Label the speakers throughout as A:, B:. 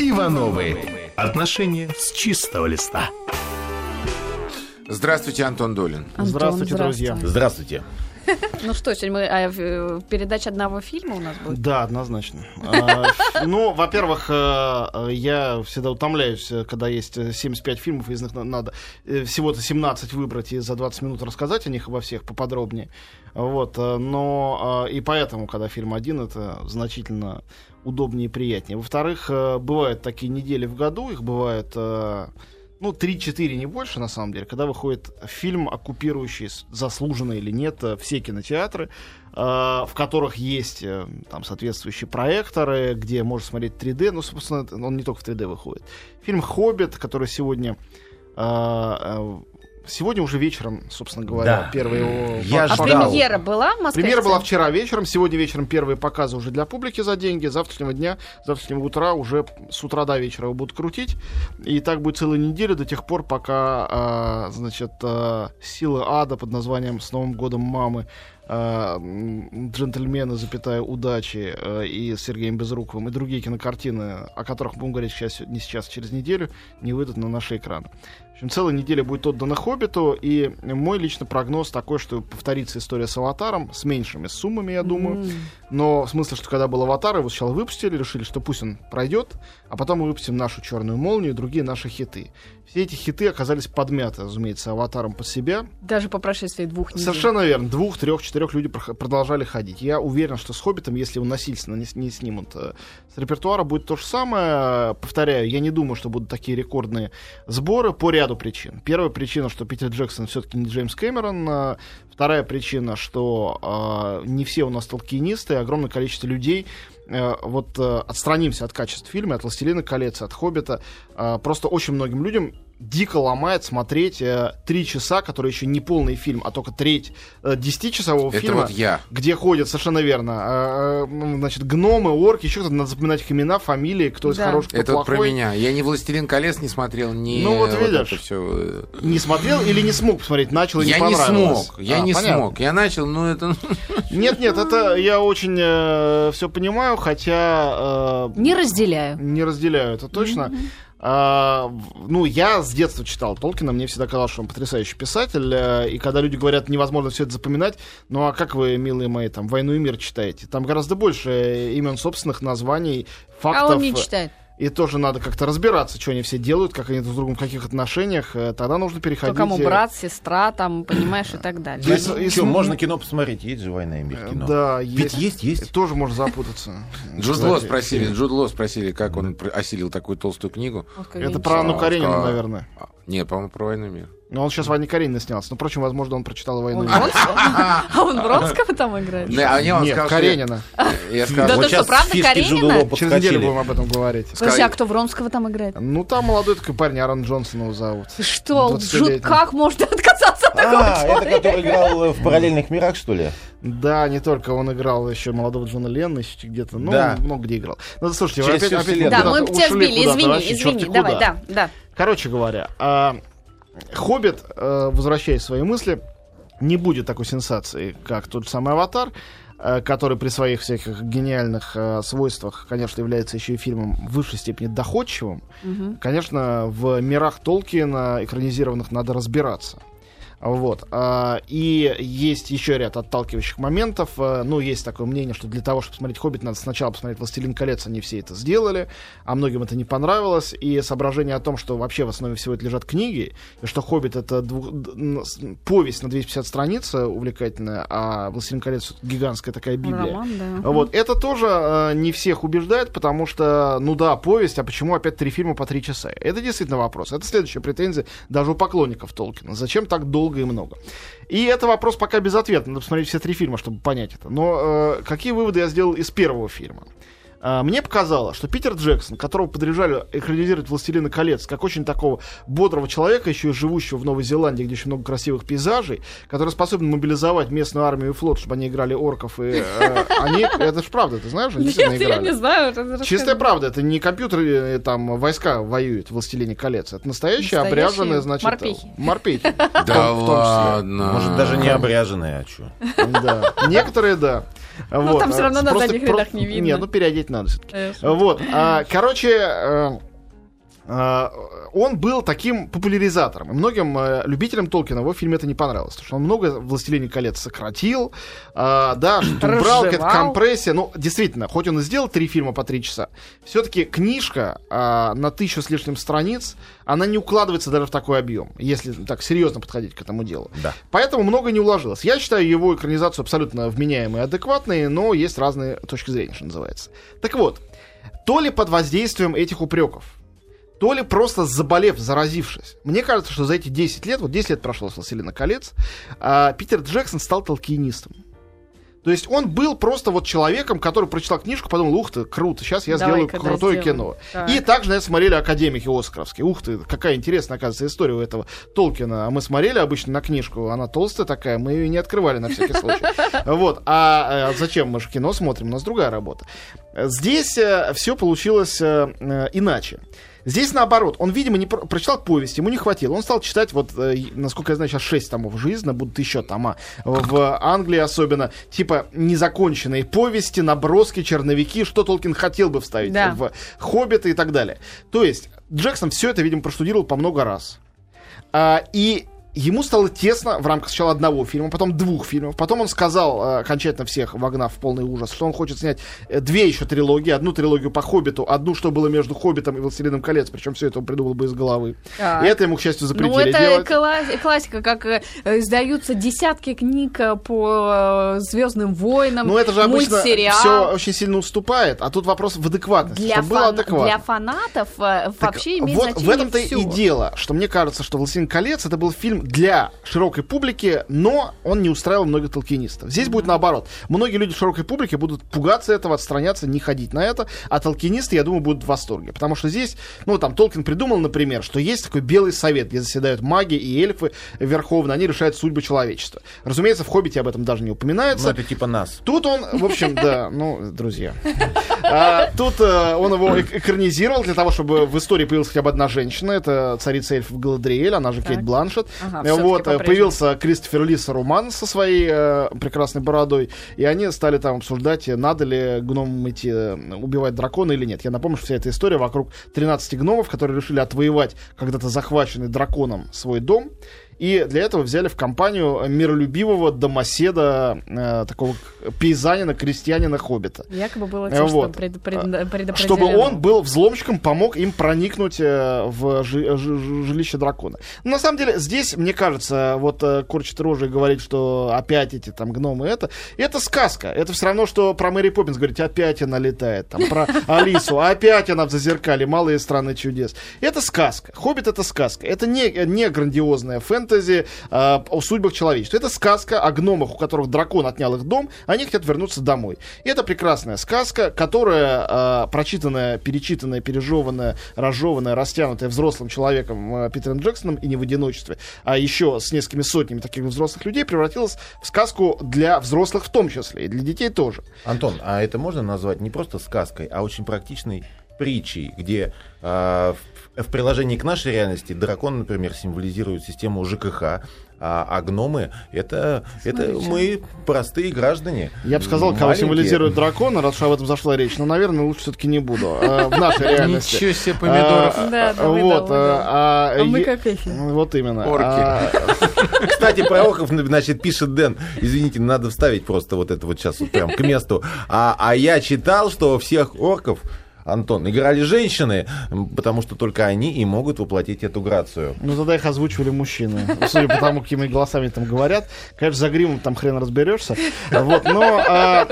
A: Ивановы. Отношения с чистого листа.
B: Здравствуйте, Антон Долин.
C: Антон,
D: здравствуйте, друзья.
E: Здравствуйте.
C: Ну что, сегодня мы а, в- передача одного фильма у нас будет?
D: Да, однозначно. А, Ну, во-первых, э, э, я всегда утомляюсь, э, когда есть э, 75 фильмов, из них на- надо э, всего-то 17 выбрать и за 20 минут рассказать о них обо всех поподробнее. Вот, э, но э, и поэтому, когда фильм один, это значительно удобнее и приятнее. Во-вторых, э, бывают такие недели в году, их бывает э, ну, 3-4, не больше, на самом деле, когда выходит фильм, оккупирующий, заслуженно или нет, э, все кинотеатры, э, в которых есть э, там соответствующие проекторы, где можно смотреть 3D, ну, собственно, он не только в 3D выходит. Фильм «Хоббит», который сегодня... э, э, Сегодня уже вечером, собственно говоря,
E: Да.
D: первый его
E: Я
C: А премьера была в Москве?
D: Премьера была вчера вечером, сегодня вечером первые показы уже для публики за деньги, завтрашнего дня, завтрашнего утра уже с утра до вечера его будут крутить, и так будет целую неделю до тех пор, пока, а, значит, а, силы ада под названием «С Новым годом мамы», «Джентльмены, запятая, удачи» а, и с Сергеем Безруковым, и другие кинокартины, о которых будем говорить сейчас, не сейчас, а через неделю, не выйдут на наши экраны. В общем, целая неделя будет отдана «Хоббиту», и мой личный прогноз такой, что повторится история с «Аватаром», с меньшими суммами, я думаю.
C: М.
D: Но в смысле, что когда был «Аватар», его сначала выпустили, решили, что пусть он пройдет, а потом мы выпустим нашу «Черную молнию» и другие наши хиты. Все эти хиты оказались подмяты, разумеется, «Аватаром» под себя.
C: Даже по прошествии двух недель.
D: Совершенно верно. Двух, трех, четырех люди прох- продолжали ходить. Я уверен, что с «Хоббитом», если его насильственно не, не снимут э, с репертуара, будет то же самое. Повторяю, я не думаю, что будут такие рекордные сборы по ряду причин. Первая причина, что Питер Джексон все-таки не Джеймс Кэмерон. э, Вторая причина, что э, не все у нас толкинисты, огромное количество людей э, вот э, отстранимся от качества фильма, от «Властелина колец», от «Хоббита». Э, просто очень многим людям дико ломает смотреть э, три часа, которые еще не полный фильм, а только треть э, десятичасового фильма,
B: вот я.
D: где ходят, совершенно верно, э, э, значит, гномы, орки, еще кто-то, надо запоминать их имена, фамилии, кто из
C: Да.
D: хороших, кто
B: Это вот про
D: плохой.
B: меня. Я ни «Властелин колец» не смотрел, ни
D: Ну, вот видишь.
B: это все.
D: Не смотрел или не смог посмотреть, начал и
B: Я
D: не
B: не
D: понравилось?
B: смог, я
D: А,
B: не
D: понятно.
B: смог. Я начал, ну это...
D: Нет, нет, это я очень все понимаю, хотя э,
C: Не разделяю.
D: не разделяю это точно. А, ну, я с детства читал Толкина, мне всегда казалось, что он потрясающий писатель. э, И когда люди говорят, невозможно все это запоминать, ну а как вы, милые мои, там «Войну и мир» читаете? Там гораздо больше имен собственных, названий,
C: А
D: фактов.
C: он не читает.
D: И тоже надо как-то разбираться, что они все делают, как они друг с другом в каких отношениях. э, Тогда нужно
C: Кто
D: переходить.
C: кому
D: э,
C: брат, сестра, там, понимаешь, и так далее.
D: Если-
E: Ну,
D: если
E: можно кино посмотреть, есть же «Война и мир» кино.
D: Да,
E: Ведь есть, есть.
D: Тоже можно запутаться.
B: Джуд Ло спросили, Джуд Ло спросили, как он осилил такую толстую книгу.
D: Это про Анну
B: А,
D: Каренину,
B: сказала-
D: наверное.
B: Нет, по-моему, про «Войну и мир».
D: Но он сейчас Ваня Каренина снялся. Но, впрочем, возможно, он прочитал «Войну и мир».
C: А он Бронского там играет?
B: Да, а
D: Нет, Каренина.
C: Да ты
E: вот
C: что, правда Каренина?
D: Через неделю будем об этом говорить.
C: Слушай, а кто Вронского там играет?
D: Ну, там молодой такой парень, Аарон Джонсон его зовут.
C: Что,
D: 20-летний.
C: жут, как можно отказаться от такого
E: А, это
C: человека?
E: который играл в параллельных мирах, что ли?
D: Да, не только он играл еще молодого Джона Ленна, еще где-то, ну,
E: Да.
D: много где играл. Ну, слушайте, опять, опять.
C: Да, мы тебя сбили, извини, извини, давай, да, да.
D: Короче говоря, а, Хоббит, э, возвращаясь в свои мысли, не будет такой сенсации, как тот же самый Аватар, э, который при своих всяких гениальных э, свойствах, конечно, является еще и фильмом в высшей степени доходчивым.
C: Мгм.
D: Конечно, в мирах Толкиена экранизированных надо разбираться. Вот. а, И есть еще ряд отталкивающих моментов. А, Ну, есть такое мнение, что для того, чтобы смотреть «Хоббит», надо сначала посмотреть «Властелин колец». Они все это сделали, а многим это не понравилось. И соображение о том, что вообще в основе всего это лежат книги, и что «Хоббит» — это двух- повесть на 250 страниц э, увлекательная, а «Властелин колец» — гигантская такая Библия.
C: Роман, да.
D: Вот, это тоже э, не всех убеждает, потому что, ну да, повесть, а почему опять три фильма по три часа? Это действительно вопрос. Это следующая претензия даже у поклонников Толкина. Зачем так долго и много? И это вопрос пока без ответа. Надо посмотреть все три фильма, чтобы понять это. Но э, какие выводы я сделал из первого фильма? А, Мне показалось, что Питер Джексон, которого подряжали экранизировать «Властелина колец», как очень такого бодрого человека, еще и живущего в Новой Зеландии, где очень много красивых пейзажей, который способен мобилизовать местную армию и флот, чтобы они играли орков, и э, они... Это же правда, ты знаешь, они действительно
C: Нет, я не знаю.
D: Чистая правда, это не компьютеры, э, там, войска воюют в «Властелине колец». Это настоящие,
C: Настоящие
D: обряженные, значит...
C: морпехи.
D: Морпехи.
B: Да ладно.
E: Может, даже не обряженные, а что?
D: Да. Некоторые, да.
C: Ну, там всё равно на
D: Просто
C: задних рядах не видно.
D: Не, ну переодеть надо все-таки. Вот, а, короче, э, он был таким популяризатором. И многим э, любителям Толкина его фильме это не понравилось. Потому что он много «Властелине колец» сократил. а, да, что убрал, какая-то компрессия. Ну, действительно, хоть он и сделал три фильма по три часа, все-таки книжка а, на тысячу с лишним страниц, она не укладывается даже в такой объем, если так серьезно подходить к этому делу.
E: Да.
D: Поэтому много не уложилось. Я считаю его экранизацию абсолютно вменяемой и адекватной, но есть разные точки зрения, что называется. Так вот, то ли под воздействием этих упреков, то ли просто заболев, заразившись. Мне кажется, что за эти 10 лет, вот 10 лет прошло с «Властелина колец», а, Питер Джексон стал толкинистом. То есть он был просто вот человеком, который прочитал книжку, подумал, ух ты, круто, сейчас я сделаю
C: Давай-ка, да,
D: крутое
C: сделаем.
D: кино.
C: Так.
D: И также, наверное, смотрели академики Оскаровские. Ух ты, какая интересная, оказывается, история у этого Толкина. А мы смотрели обычно на книжку, она толстая такая, мы ее не открывали на всякий случай. Вот. А э, зачем? Мы же кино смотрим, у нас другая работа. Здесь все получилось э, э, иначе. Здесь наоборот, он, видимо, не про- прочитал повесть, ему не хватило. Он стал читать, вот, э, насколько я знаю, сейчас 6 томов жизни, будут еще тома. В Англии особенно, типа, незаконченные повести, наброски, черновики, что Толкин хотел бы вставить
C: Да.
D: в Хоббита и так далее. То есть, Джексон все это, видимо, проштудировал по много раз. А, и ему стало тесно в рамках сначала одного фильма, потом двух фильмов. Потом он сказал, э, окончательно всех вогнав в полный ужас, что он хочет снять э, две еще трилогии. Одну трилогию по Хоббиту, одну, что было между Хоббитом и Властелином колец. Причем все это он придумал бы из головы.
C: Так.
D: И это ему, к счастью,
C: Ну,
D: запретили
C: это
D: делать.
C: кла- классика, как э, издаются десятки книг э, по Звездным войнам,
D: Ну, это же обычно
C: мультсериал.
D: все очень сильно уступает. А тут вопрос в адекватности.
C: Для,
D: чтобы было
C: фан-
D: адекватно.
C: для фанатов э,
D: Так
C: вообще имеет
D: вот
C: значение
D: в этом-то
C: всё.
D: и дело, что мне кажется, что «Властелин колец» это был фильм для широкой публики, но он не устраивал многих толкинистов. Здесь будет наоборот. Многие люди в широкой публике будут пугаться этого, отстраняться, не ходить на это, а толкинисты, я думаю, будут в восторге. Потому что здесь, ну, там, Толкин придумал, например, что есть такой белый совет, где заседают маги и эльфы верховно, они решают судьбы человечества. Разумеется, в «Хоббите» об этом даже не упоминается.
E: Ну, это типа нас.
D: Тут он, в общем, да, ну, друзья. А, тут э, он его эк- экранизировал для того, чтобы в истории появилась хотя бы одна женщина. Это царица эльфов Галадриэль, она же
C: Так.
D: Кейт Бланшет.
C: Ага,
D: Э, вот, э, появился Кристофер Ли Саруман со своей э, прекрасной бородой. И они стали там обсуждать, надо ли гномам идти убивать дракона или нет. Я напомню, что вся эта история вокруг 13 гномов, которые решили отвоевать когда-то захваченный драконом свой дом. И для этого взяли в компанию миролюбивого домоседа, э, такого пейзанина, крестьянина, хоббита.
C: Якобы было
D: Э,
C: те, что
D: вот.
C: пред- пред- предопределено.
D: Чтобы он был взломщиком, помог им проникнуть э, в жи- жи- жи- жилище дракона. Но на самом деле, здесь, мне кажется, вот э, корчит рожи и говорит, что опять эти там гномы это. Это сказка. Это все равно, что про Мэри Поппинс говорить, опять она летает. Там про Алису, опять она в зазеркале, малые страны чудес. Это сказка. Хоббит это сказка. Это не, не грандиозная фэнтези э, о судьбах человечества. Это сказка о гномах, у которых дракон отнял их дом, они хотят вернуться домой. И это прекрасная сказка, которая э, прочитанная, перечитанная, пережеванная, разжеванная, растянутая взрослым человеком э, Питером Джексоном и не в одиночестве, а еще с несколькими сотнями таких взрослых людей превратилась в сказку для взрослых в том числе, и для детей тоже.
E: Антон, а это можно назвать не просто сказкой, а очень практичной притчей, где а, в, в приложении к нашей реальности дракон, например, символизирует систему ЖКХ, а, а гномы это, это мы простые граждане.
D: Я бы сказал, кого
E: Маленькие.
D: символизирует дракона, раз уж об этом зашла речь, но, наверное, лучше все-таки не буду. э, в нашей реальности.
B: Ничего себе помидоров.
D: А,
C: Да,
D: вот, а,
C: А мы как эти.
D: Вот именно.
B: Орки.
D: А,
E: Кстати, про орков, значит, пишет Дэн. Извините, надо вставить просто вот это вот сейчас вот прям к месту. А, а я читал, что всех орков Антон, играли женщины, потому что только они и могут воплотить эту грацию.
D: Ну, тогда их озвучивали мужчины. Судя по тому, какими голосами там говорят. Конечно, за гримом там хрен разберешься. Вот, но а,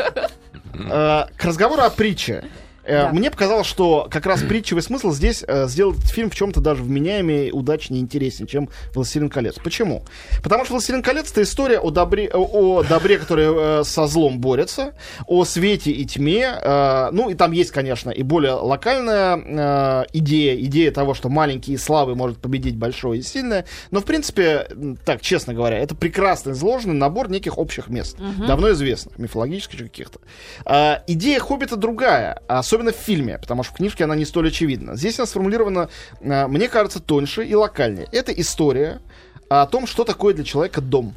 D: а, к разговору о притче. Э,
C: Да.
D: Мне показалось, что как раз притчевый смысл здесь э, сделать фильм в чем-то даже вменяемее, удачнее, интереснее, чем «Властелин колец». Почему? Потому что «Властелин колец» — это история о добре, о, добре который э, со злом борется, о свете и тьме. э, ну, и там есть, конечно, и более локальная э, идея, идея того, что маленький и слабый может победить большое и сильное. Но, в принципе, так, честно говоря, это прекрасно изложенный набор неких общих мест, давно известных, мифологических каких-то. А, идея «Хоббита» другая, особенно в фильме, потому что в книжке она не столь очевидна. Здесь она сформулирована, а, мне кажется, тоньше и локальнее. Это история о том, что такое для человека дом.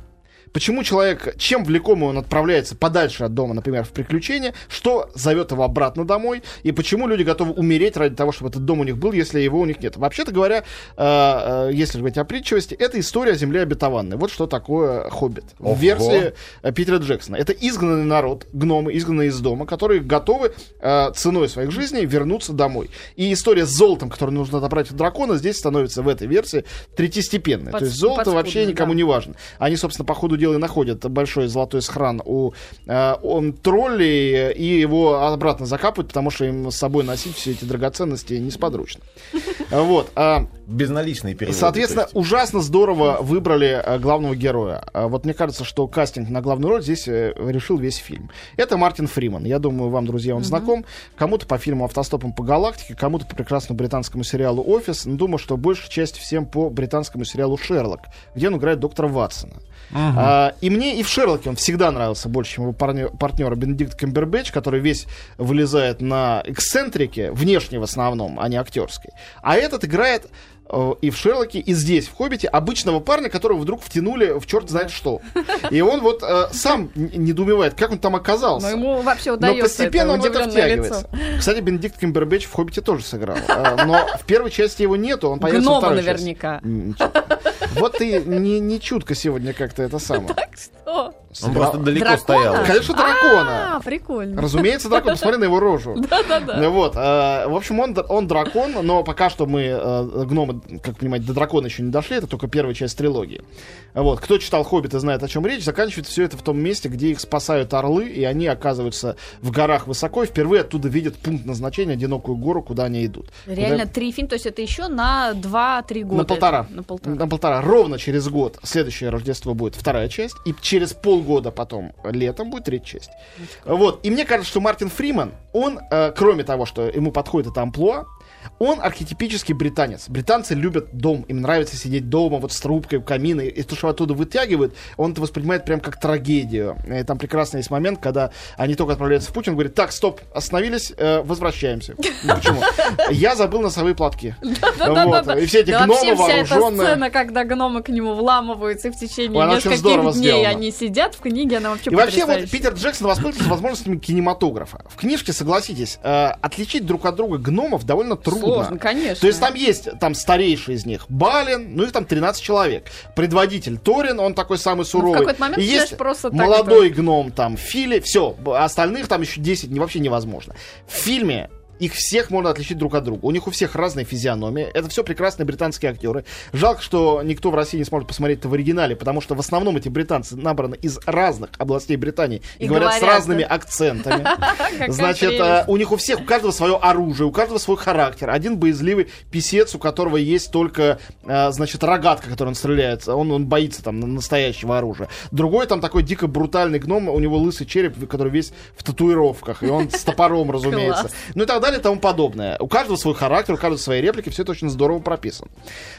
D: Почему человек, чем влеком он отправляется подальше от дома, например, в приключения, что зовет его обратно домой, и почему люди готовы умереть ради того, чтобы этот дом у них был, если его у них нет. Вообще-то говоря, э, э, если говорить о притчивости, это история о земле обетованной. Вот что такое «Хоббит» в версии э, Питера Джексона. Это изгнанный народ, гномы, изгнанные из дома, которые готовы э, ценой своих жизней вернуться домой. И история с золотом, которое нужно отобрать у дракона, здесь становится в этой версии третьестепенной.
C: Подс-
D: То есть золото вообще никому
C: да.
D: не важно. Они, собственно, по ходу дела и находят большой золотой схран у э, он, троллей и его обратно закапывают, потому что им с собой носить все эти драгоценности несподручно. Вот. а,
E: Безналичные переводы.
D: Соответственно, ужасно здорово выбрали э, главного героя. А Вот мне кажется, что кастинг на главную роль здесь э, решил весь фильм. Это Мартин Фриман. Я думаю, вам, друзья, он знаком. Кому-то по фильму «Автостопом по галактике», кому-то по прекрасному британскому сериалу «Офис». Но думаю, что большая часть всем по британскому сериалу «Шерлок», где он играет доктора Ватсона. А, и мне и в Шерлоке он всегда нравился больше, чем его парнё- партнера Бенедикт Камбербэтч, который весь вылезает на эксцентрике, внешне в основном, а не актерской. А этот играет и в Шерлоке, и здесь, в Хоббите, обычного парня, которого вдруг втянули в черт знает что. И он вот э, сам недоумевает, как он там оказался.
C: Но ему вообще
D: Но
C: удается
D: постепенно он в это втягивается. Кстати, Бенедикт Камбербэтч в «Хоббите» тоже сыграл. Э, Но в первой части его нету, он появится во
C: Гнома
D: части.
C: наверняка.
D: Ничего. Вот ты не, не чутко сегодня как-то это самое.
C: О,
E: Он просто далеко
C: Дракона?
E: стоял.
D: Конечно, дракона.
C: А, прикольно.
D: Разумеется, дракон. Посмотри на его рожу.
C: Да-да-да.
D: Вот. э, В общем, он, он дракон, но пока что мы, э, гномы, как понимаете, до дракона еще не дошли. Это только первая часть трилогии. Вот. Кто читал «Хоббит» и знает, о чем речь, заканчивается все это в том месте, где их спасают орлы, и они оказываются в горах высоко, и впервые оттуда видят пункт назначения, одинокую гору, куда они идут.
C: Реально
D: Вот
C: три фильма, то есть это еще на 2-3 года.
D: на полтора.
C: На полтора.
D: На полтора. Ровно через год следующее Рождество будет вторая часть. И через полгода потом, летом, будет третья часть. Вот. И мне кажется, что Мартин Фриман, он, э, кроме того, что ему подходит это амплуа, он архетипический британец. Британцы любят дом. Им нравится сидеть дома, вот с трубкой у камина. И то, что оттуда вытягивают, он это воспринимает прям как трагедию. И там прекрасный есть момент, когда они только отправляются в путь, он говорит, так, стоп, остановились, э, возвращаемся. Ну, Почему? Я забыл носовые платки. Вот. И все эти гномы
C: вообще вся эта
D: вооруженные.
C: сцена, когда гномы к нему вламываются, и в течение нескольких дней они сидят в книге, она вообще
D: И вообще вот. Питер Джексон воспользовался возможностями кинематографа. В книжке, согласитесь, э, отличить друг от друга гномов довольно трудно.
C: Сложно, конечно.
D: То есть там есть там старейший из них Балин, ну их там 13 человек. Предводитель Торин, он такой самый суровый.
C: Ну, какой-то момент
D: И есть
C: просто так
D: молодой гном там Фили, все, остальных там еще 10 не, вообще невозможно. В фильме их всех можно отличить друг от друга. У них у всех разные физиономии. Это все прекрасные британские актеры. Жалко, что никто в России не сможет посмотреть это в оригинале, потому что в основном эти британцы набраны из разных областей Британии и,
C: И
D: говорят, с
C: говорят,
D: разными
C: да.
D: акцентами. Значит, э, у них у всех, у каждого свое оружие, у каждого свой характер. Один боязливый писец, у которого есть только, э, значит, рогатка, которой он стреляет. Он, он боится там на- настоящего оружия. Другой там такой дико брутальный гном, у него лысый череп, который весь в татуировках, и он с топором, разумеется. Ну и так далее и тому подобное. У каждого свой характер, у каждого свои реплики, все это очень здорово прописано.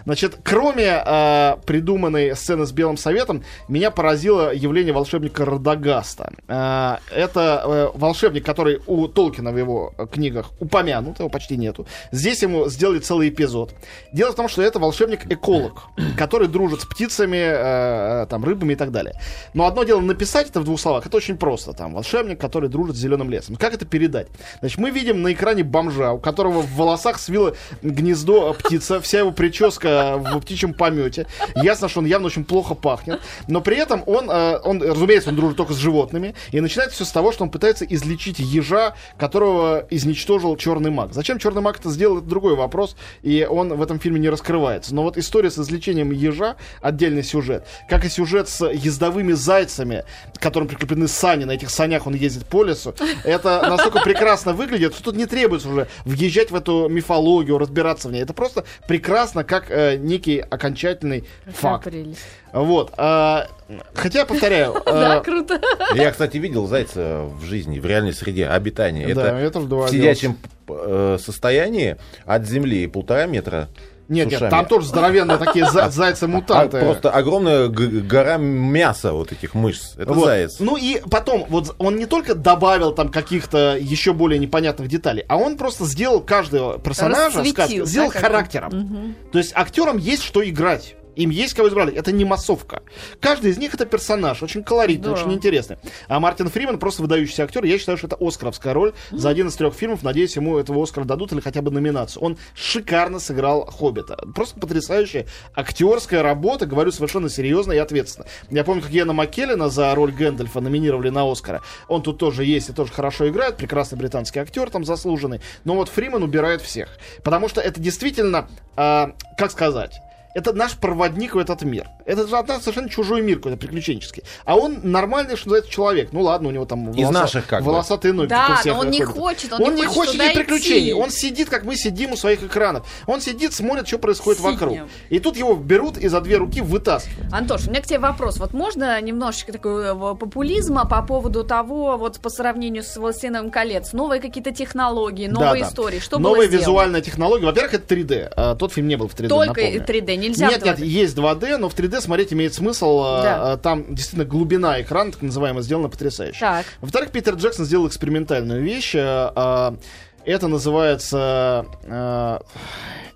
D: Значит, кроме э, придуманной сцены с Белым Советом, меня поразило явление волшебника Радагаста. Э, это э, волшебник, который у Толкина в его книгах упомянут, его почти нету. Здесь ему сделали целый эпизод. Дело в том, что это волшебник-эколог, который дружит с птицами, э, э, там, рыбами и так далее. Но одно дело написать это в двух словах, это очень просто. Там, волшебник, который дружит с зеленым лесом. Как это передать? Значит, мы видим на экране бомжа, у которого в волосах свила гнездо э, птица, вся его прическа в птичьем помете. Ясно, что он явно очень плохо пахнет. Но при этом он, э, он, разумеется, он дружит только с животными. И начинается все с того, что он пытается излечить ежа, которого изничтожил черный маг. Зачем черный маг это сделал, это другой вопрос. И он в этом фильме не раскрывается. Но вот история с излечением ежа отдельный сюжет. Как и сюжет с ездовыми зайцами, которым прикреплены сани. На этих санях он ездит по лесу. Это настолько прекрасно выглядит, что тут не требуется уже въезжать в эту мифологию, разбираться в ней. Это просто прекрасно, как э, некий окончательный
C: Какая
D: факт.
C: прелесть.
D: Вот. а, хотя, повторяю,
C: Да,
D: э,
C: круто.
E: Я, кстати, видел зайца в жизни, в реальной среде обитания.
D: Да,
E: Это
D: это в
E: сидячем э, состоянии от земли полтора метра.
D: Нет, нет, там тоже здоровенные такие
E: А
D: зайцы-мутанты.
E: просто огромная гора мяса вот этих мышц. Это
D: Вот.
E: заяц.
D: Ну и потом, вот он не только добавил там каких-то еще более непонятных деталей, а он просто сделал каждого персонажа сделал характером. То есть актерам есть что играть. Им есть кого избрали. Это не массовка. Каждый из них это персонаж, очень колоритный,
C: Здорово.
D: очень интересный. А Мартин Фриман просто выдающийся актер. Я считаю, что это Оскаровская роль за один из трех фильмов. Надеюсь, ему этого Оскара дадут или хотя бы номинацию. Он шикарно сыграл Хоббита. Просто потрясающая актерская работа. Говорю совершенно серьезно и ответственно. Я помню, как Яна Маккеллина за роль Гэндальфа номинировали на Оскара. Он тут тоже есть и тоже хорошо играет. Прекрасный британский актер там заслуженный. Но вот Фриман убирает всех. Потому что это действительно, а, как сказать, это наш проводник в этот мир. Это же от нас совершенно чужой мир какой-то приключенческий. А он нормальный, что называется, человек. Ну ладно, у него там
E: Из наших как бы.
D: волосатые ноги.
C: Да, но он не хочет, он
D: он
C: не хочет
D: хочет
C: туда
D: никаких
C: идти.
D: приключений. Он сидит, как мы сидим у своих экранов. Он сидит, смотрит, что происходит
C: Сидим.
D: вокруг. И тут его берут и за две руки вытаскивают.
C: Антош, у меня к тебе вопрос. Вот можно немножечко такого популизма по поводу того, вот по сравнению с «Властелином колец», новые какие-то технологии, новые
D: Да, да.
C: истории, что
D: Новая
C: было сделано?
D: визуальная технология. Во-первых, это 3D. А, тот фильм не был в 3D,
C: Только
D: напомню.
C: 3D, нельзя
D: Нет, нет,
C: 2D.
D: есть 2D, но в 3D смотреть имеет смысл. а,
C: Да.
D: а, Там действительно глубина экрана, так называемая, сделана потрясающе. Во-вторых, Питер Джексон сделал экспериментальную вещь. а, а, Это называется а,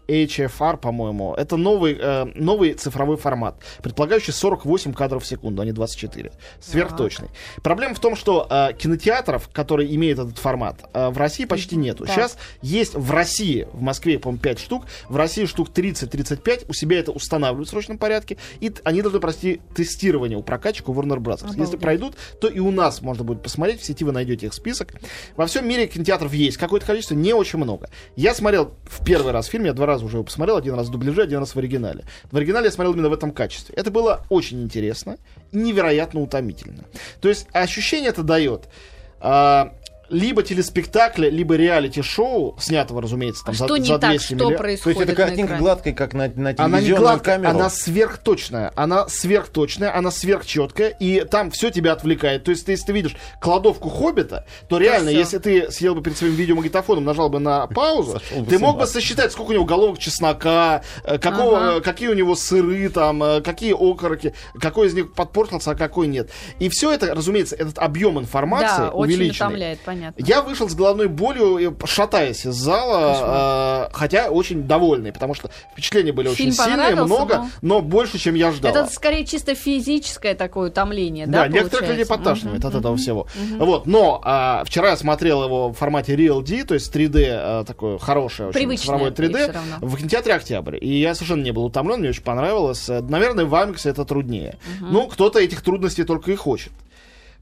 D: HFR, по-моему. Это новый, э, новый цифровой формат, предполагающий 48 кадров в секунду, а не 24. Сверхточный. Проблема в том, что э, кинотеатров, которые имеют этот формат, э, в России почти нету.
C: Так.
D: Сейчас есть в России, в Москве, по-моему, 5 штук, в России штук 30-35, у себя это устанавливают в срочном порядке, и они должны пройти тестирование у прокатчика у Warner Bros. Если
C: Обалдеть.
D: пройдут, то и у нас можно будет посмотреть, в сети вы найдете их список. Во всем мире кинотеатров есть какое-то количество, не очень много. Я смотрел в первый раз фильм, я два раза уже его посмотрел, один раз в дубляже, один раз в оригинале. В оригинале я смотрел именно в этом качестве. Это было очень интересно и невероятно утомительно. То есть ощущение это дает а, либо телеспектакля, либо реалити-шоу, снятого, разумеется, там
C: А
D: за,
C: что не
D: за
C: так,
D: 200
C: что
D: миллионов.
E: То есть
C: происходит
E: это
C: на
E: картинка
C: экране?
E: гладкая, как на, на
D: Она не гладкая,
E: камеру.
D: она сверхточная, она сверхточная, она сверхчеткая, и там все тебя отвлекает. То есть, ты, если ты видишь кладовку Хоббита, то реально,
C: всё.
D: если ты съел бы перед своим видеомагнитофоном, нажал бы на паузу, ты мог бы сосчитать, сколько у него головок чеснока, э, какого,
C: Ага.
D: э, какие у него сыры, там, э, какие окороки, какой из них подпортился, а какой нет. И все это, разумеется, этот объем информации
C: Да, очень
D: увеличенный.
C: утомляет, понятно.
D: Я вышел с головной болью, шатаясь из зала, э, хотя очень довольный, потому что впечатления были
C: Фильм
D: очень сильные, много,
C: но-
D: но больше, чем я ждал.
C: Это скорее чисто физическое такое утомление, да,
D: Да, некоторых
C: получается?
D: людей подташнивает
C: Мгм,
D: от этого
C: мгм.
D: всего. Вот, но а, вчера я смотрел его в формате Real D, то есть 3D, а, такое хорошее, очень
C: Привычное
D: цифровое 3D,
C: всё равно.
D: в кинотеатре «Октябрь». И я совершенно не был утомлен, мне очень понравилось. Э, Наверное, в Амиксе это труднее. Ну, кто-то этих трудностей только и хочет.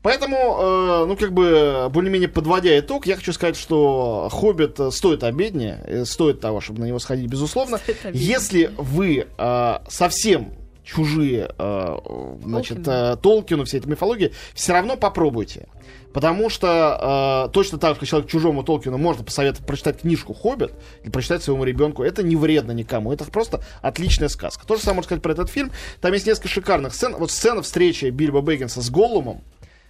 D: Поэтому, э, ну, как бы, более-менее подводя итог, я хочу сказать, что «Хоббит» стоит обеднее, э, стоит того, чтобы на него сходить, безусловно. Если вы э, совсем чужие, э, значит,
C: Толкину.
D: э, Толкину, все эти мифологии, все равно попробуйте. Потому что э, точно так же, как человек чужому Толкину можно посоветовать прочитать книжку «Хоббит» или прочитать своему ребенку. Это не вредно никому. Это просто отличная сказка. То же самое можно сказать про этот фильм. Там есть несколько шикарных сцен. Вот сцена встречи Бильбо Бэггинса с Голлумом,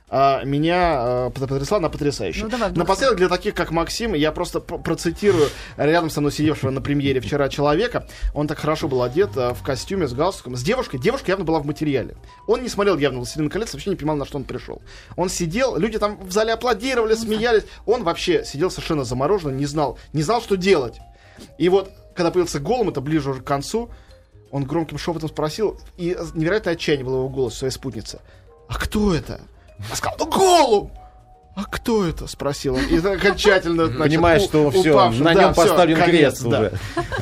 D: а, меня э, пот- потрясла, она потрясающая.
C: Ну, давай.
D: Напоследок, для таких, как Максим, я просто процитирую рядом со мной сидевшего на премьере вчера человека. Он так хорошо был одет э, в костюме с галстуком. С девушкой. Девушка явно была в материале. Он не смотрел явно «Властелин колец», вообще не понимал, на что он пришел. Он сидел, люди там в зале аплодировали, смеялись. Он вообще сидел совершенно замороженно, не знал, не знал, что делать. И вот, когда появился голым, это ближе уже к концу, он громким шепотом спросил, и невероятное отчаяние было в его голосе своей спутницы. «А кто это?» Она сказала, ну Голум! А кто это? Спросил он. И окончательно, значит,
E: Понимаешь,
D: у-
E: что
D: упавшим.
E: на
D: Да,
E: нем поставлен
D: конец,
E: крест
D: да.
E: уже.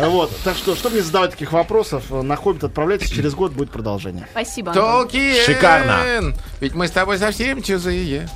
D: Вот. Так что, чтобы не задавать таких вопросов, на Хоббит отправляйтесь, через год будет продолжение.
C: Спасибо, Антон.
B: Толкин!
E: Шикарно.
B: Ведь мы с тобой совсем чужие.